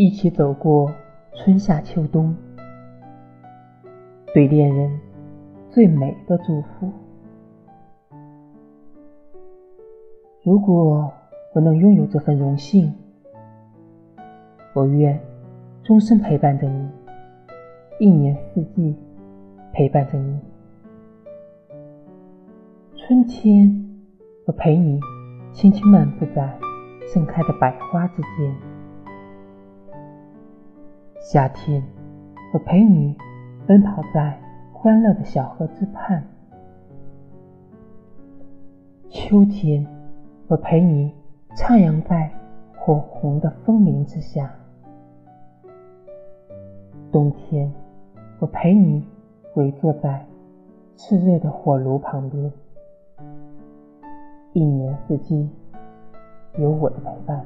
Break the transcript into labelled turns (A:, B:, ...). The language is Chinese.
A: 一起走过春夏秋冬，对恋人最美的祝福。如果我能拥有这份荣幸，我愿终身陪伴着你，一年四季陪伴着你。春天，我陪你轻轻漫步在盛开的百花之间。夏天，我陪你奔跑在欢乐的小河之畔；秋天，我陪你徜徉在火红的枫林之下；冬天，我陪你围坐在炽热的火炉旁边。一年四季，有我的陪伴。